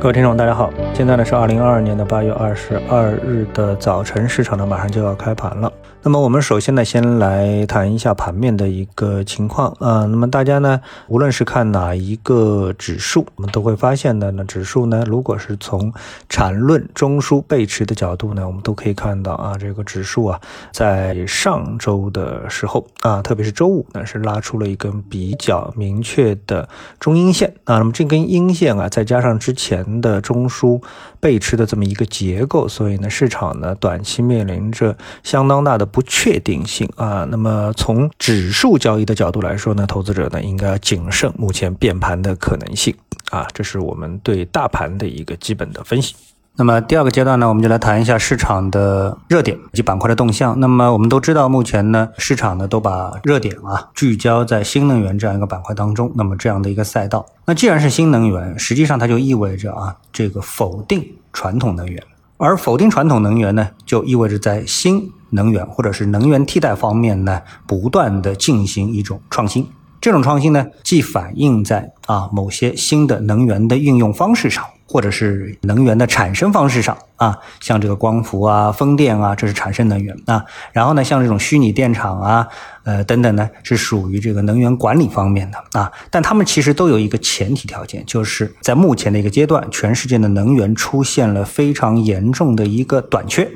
各位听众，大家好，现在呢是二零二二年的八月二十二日的早晨，市场呢马上就要开盘了。那么我们首先呢，先来谈一下盘面的一个情况啊。那么大家呢，无论是看哪一个指数，我们都会发现的呢，指数呢，如果是从缠论中枢背驰的角度呢，我们都可以看到啊，这个指数啊，在上周的时候啊，特别是周五呢，是拉出了一根比较明确的中阴线啊。那么这根阴线啊，再加上之前的中枢背驰的这么一个结构，所以呢，市场呢，短期面临着相当大的。不确定性啊，那么从指数交易的角度来说呢，投资者呢应该要谨慎目前变盘的可能性啊，这是我们对大盘的一个基本的分析。那么第二个阶段呢，我们就来谈一下市场的热点以及板块的动向。那么我们都知道，目前呢市场呢都把热点啊聚焦在新能源这样一个板块当中。那么这样的一个赛道，那既然是新能源，实际上它就意味着啊这个否定传统能源。而否定传统能源呢，就意味着在新能源或者是能源替代方面呢，不断的进行一种创新。这种创新呢，既反映在啊某些新的能源的应用方式上。或者是能源的产生方式上啊，像这个光伏啊、风电啊，这是产生能源啊。然后呢，像这种虚拟电厂啊、呃等等呢，是属于这个能源管理方面的啊。但他们其实都有一个前提条件，就是在目前的一个阶段，全世界的能源出现了非常严重的一个短缺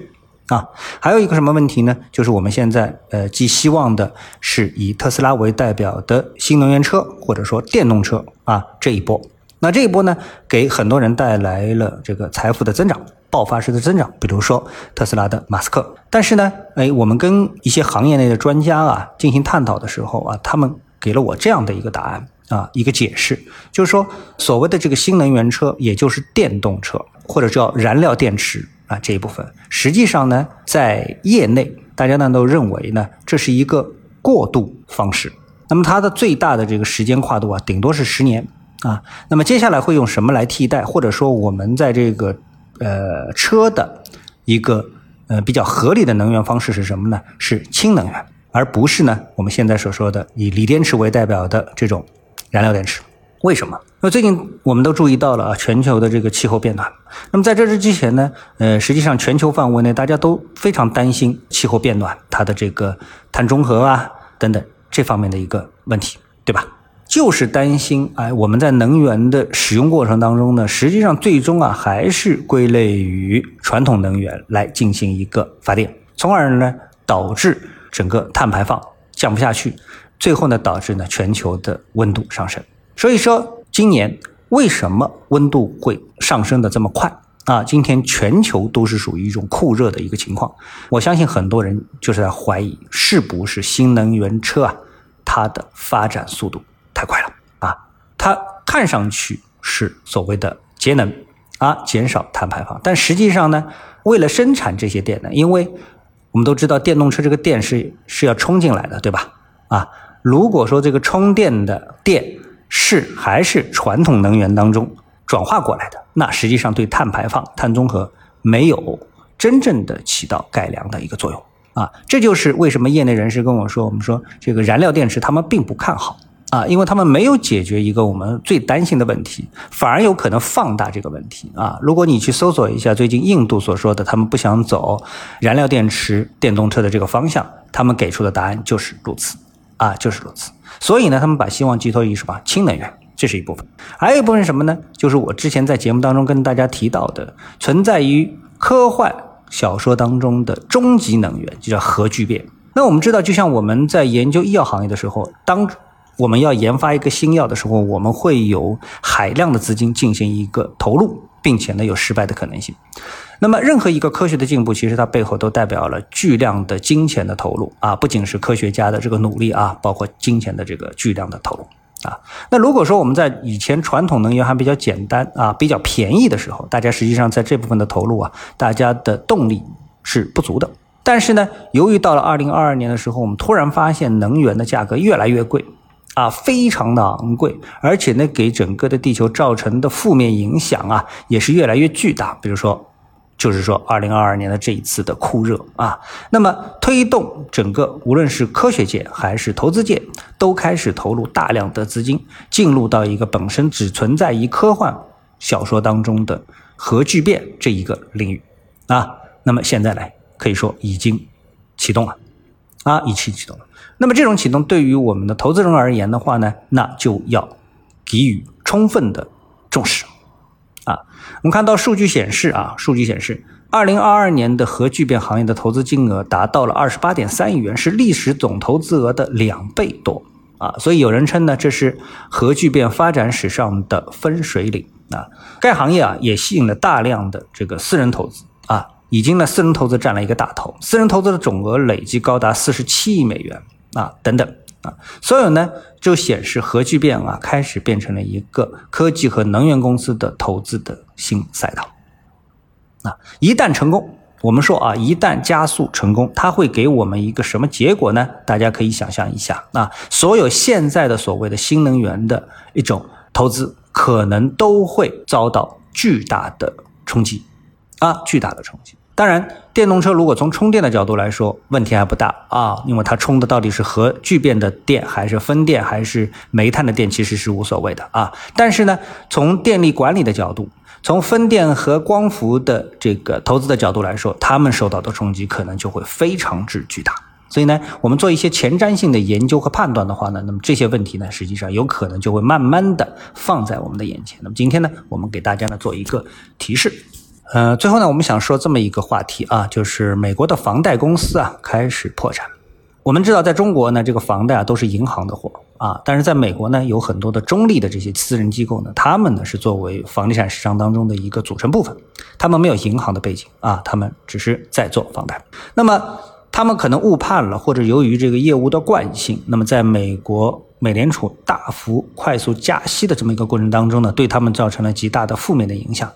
啊。还有一个什么问题呢？就是我们现在呃寄希望的是以特斯拉为代表的新能源车或者说电动车啊这一波。那这一波呢，给很多人带来了这个财富的增长，爆发式的增长。比如说特斯拉的马斯克。但是呢，哎，我们跟一些行业内的专家啊进行探讨的时候啊，他们给了我这样的一个答案啊，一个解释，就是说所谓的这个新能源车，也就是电动车或者叫燃料电池啊这一部分，实际上呢，在业内大家呢都认为呢，这是一个过渡方式。那么它的最大的这个时间跨度啊，顶多是十年。啊，那么接下来会用什么来替代？或者说，我们在这个呃车的一个呃比较合理的能源方式是什么呢？是氢能源，而不是呢我们现在所说的以锂电池为代表的这种燃料电池。为什么？那最近我们都注意到了啊，全球的这个气候变暖。那么在这之前呢，呃，实际上全球范围内大家都非常担心气候变暖它的这个碳中和啊等等这方面的一个问题，对吧？就是担心，哎，我们在能源的使用过程当中呢，实际上最终啊还是归类于传统能源来进行一个发电，从而呢导致整个碳排放降不下去，最后呢导致呢全球的温度上升。所以说，今年为什么温度会上升的这么快啊？今天全球都是属于一种酷热的一个情况，我相信很多人就是在怀疑，是不是新能源车啊它的发展速度。太快了啊！它看上去是所谓的节能啊，减少碳排放，但实际上呢，为了生产这些电呢，因为我们都知道电动车这个电是是要充进来的，对吧？啊，如果说这个充电的电是还是传统能源当中转化过来的，那实际上对碳排放、碳中和没有真正的起到改良的一个作用啊！这就是为什么业内人士跟我说，我们说这个燃料电池他们并不看好。啊，因为他们没有解决一个我们最担心的问题，反而有可能放大这个问题啊！如果你去搜索一下最近印度所说的，他们不想走燃料电池电动车的这个方向，他们给出的答案就是如此啊，就是如此。所以呢，他们把希望寄托于什么？氢能源，这是一部分。还有一部分什么呢？就是我之前在节目当中跟大家提到的，存在于科幻小说当中的终极能源，就叫核聚变。那我们知道，就像我们在研究医药行业的时候，当我们要研发一个新药的时候，我们会有海量的资金进行一个投入，并且呢有失败的可能性。那么任何一个科学的进步，其实它背后都代表了巨量的金钱的投入啊，不仅是科学家的这个努力啊，包括金钱的这个巨量的投入啊。那如果说我们在以前传统能源还比较简单啊、比较便宜的时候，大家实际上在这部分的投入啊，大家的动力是不足的。但是呢，由于到了二零二二年的时候，我们突然发现能源的价格越来越贵。啊，非常的昂贵，而且呢，给整个的地球造成的负面影响啊，也是越来越巨大。比如说，就是说，二零二二年的这一次的酷热啊，那么推动整个无论是科学界还是投资界，都开始投入大量的资金，进入到一个本身只存在于科幻小说当中的核聚变这一个领域啊。那么现在来可以说已经启动了啊，一起启动了。那么这种启动对于我们的投资人而言的话呢，那就要给予充分的重视啊。我们看到数据显示啊，数据显示。二零二二年的核聚变行业的投资金额达到了二十八点三亿元，是历史总投资额的两倍多啊！所以有人称呢，这是核聚变发展史上的分水岭啊！该行业啊，也吸引了大量的这个私人投资啊，已经呢，私人投资占了一个大头，私人投资的总额累计高达四十七亿美元啊，等等啊，所有呢，就显示核聚变啊，开始变成了一个科技和能源公司的投资的新赛道。啊，一旦成功，我们说啊，一旦加速成功，它会给我们一个什么结果呢？大家可以想象一下啊，所有现在的所谓的新能源的一种投资，可能都会遭到巨大的冲击，啊，巨大的冲击。当然，电动车如果从充电的角度来说，问题还不大啊，因为它充的到底是核聚变的电，还是风电，还是煤炭的电，其实是无所谓的啊。但是呢，从电力管理的角度，从风电和光伏的这个投资的角度来说，他们受到的冲击可能就会非常之巨大。所以呢，我们做一些前瞻性的研究和判断的话呢，那么这些问题呢，实际上有可能就会慢慢的放在我们的眼前。那么今天呢，我们给大家呢做一个提示。呃，最后呢，我们想说这么一个话题啊，就是美国的房贷公司啊开始破产。我们知道，在中国呢，这个房贷啊都是银行的活啊，但是在美国呢，有很多的中立的这些私人机构呢，他们呢是作为房地产市场当中的一个组成部分，他们没有银行的背景啊，他们只是在做房贷。那么他们可能误判了，或者由于这个业务的惯性，那么在美国美联储大幅快速加息的这么一个过程当中呢，对他们造成了极大的负面的影响。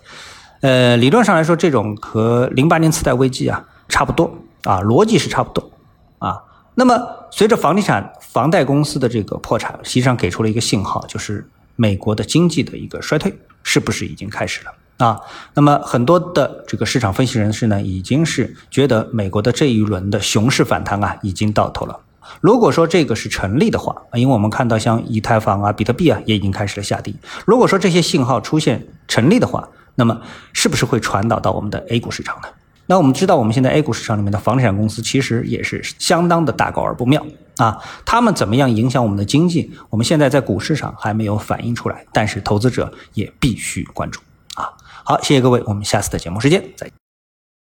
呃，理论上来说，这种和零八年次贷危机啊差不多啊，逻辑是差不多啊。那么，随着房地产房贷公司的这个破产，实际上给出了一个信号，就是美国的经济的一个衰退是不是已经开始了啊？那么，很多的这个市场分析人士呢，已经是觉得美国的这一轮的熊市反弹啊，已经到头了。如果说这个是成立的话，因为我们看到像以太坊啊、比特币啊，也已经开始了下跌。如果说这些信号出现成立的话，那么是不是会传导到我们的 A 股市场呢？那我们知道，我们现在 A 股市场里面的房地产公司其实也是相当的大高而不妙啊。他们怎么样影响我们的经济？我们现在在股市上还没有反映出来，但是投资者也必须关注啊。好，谢谢各位，我们下次的节目时间再见。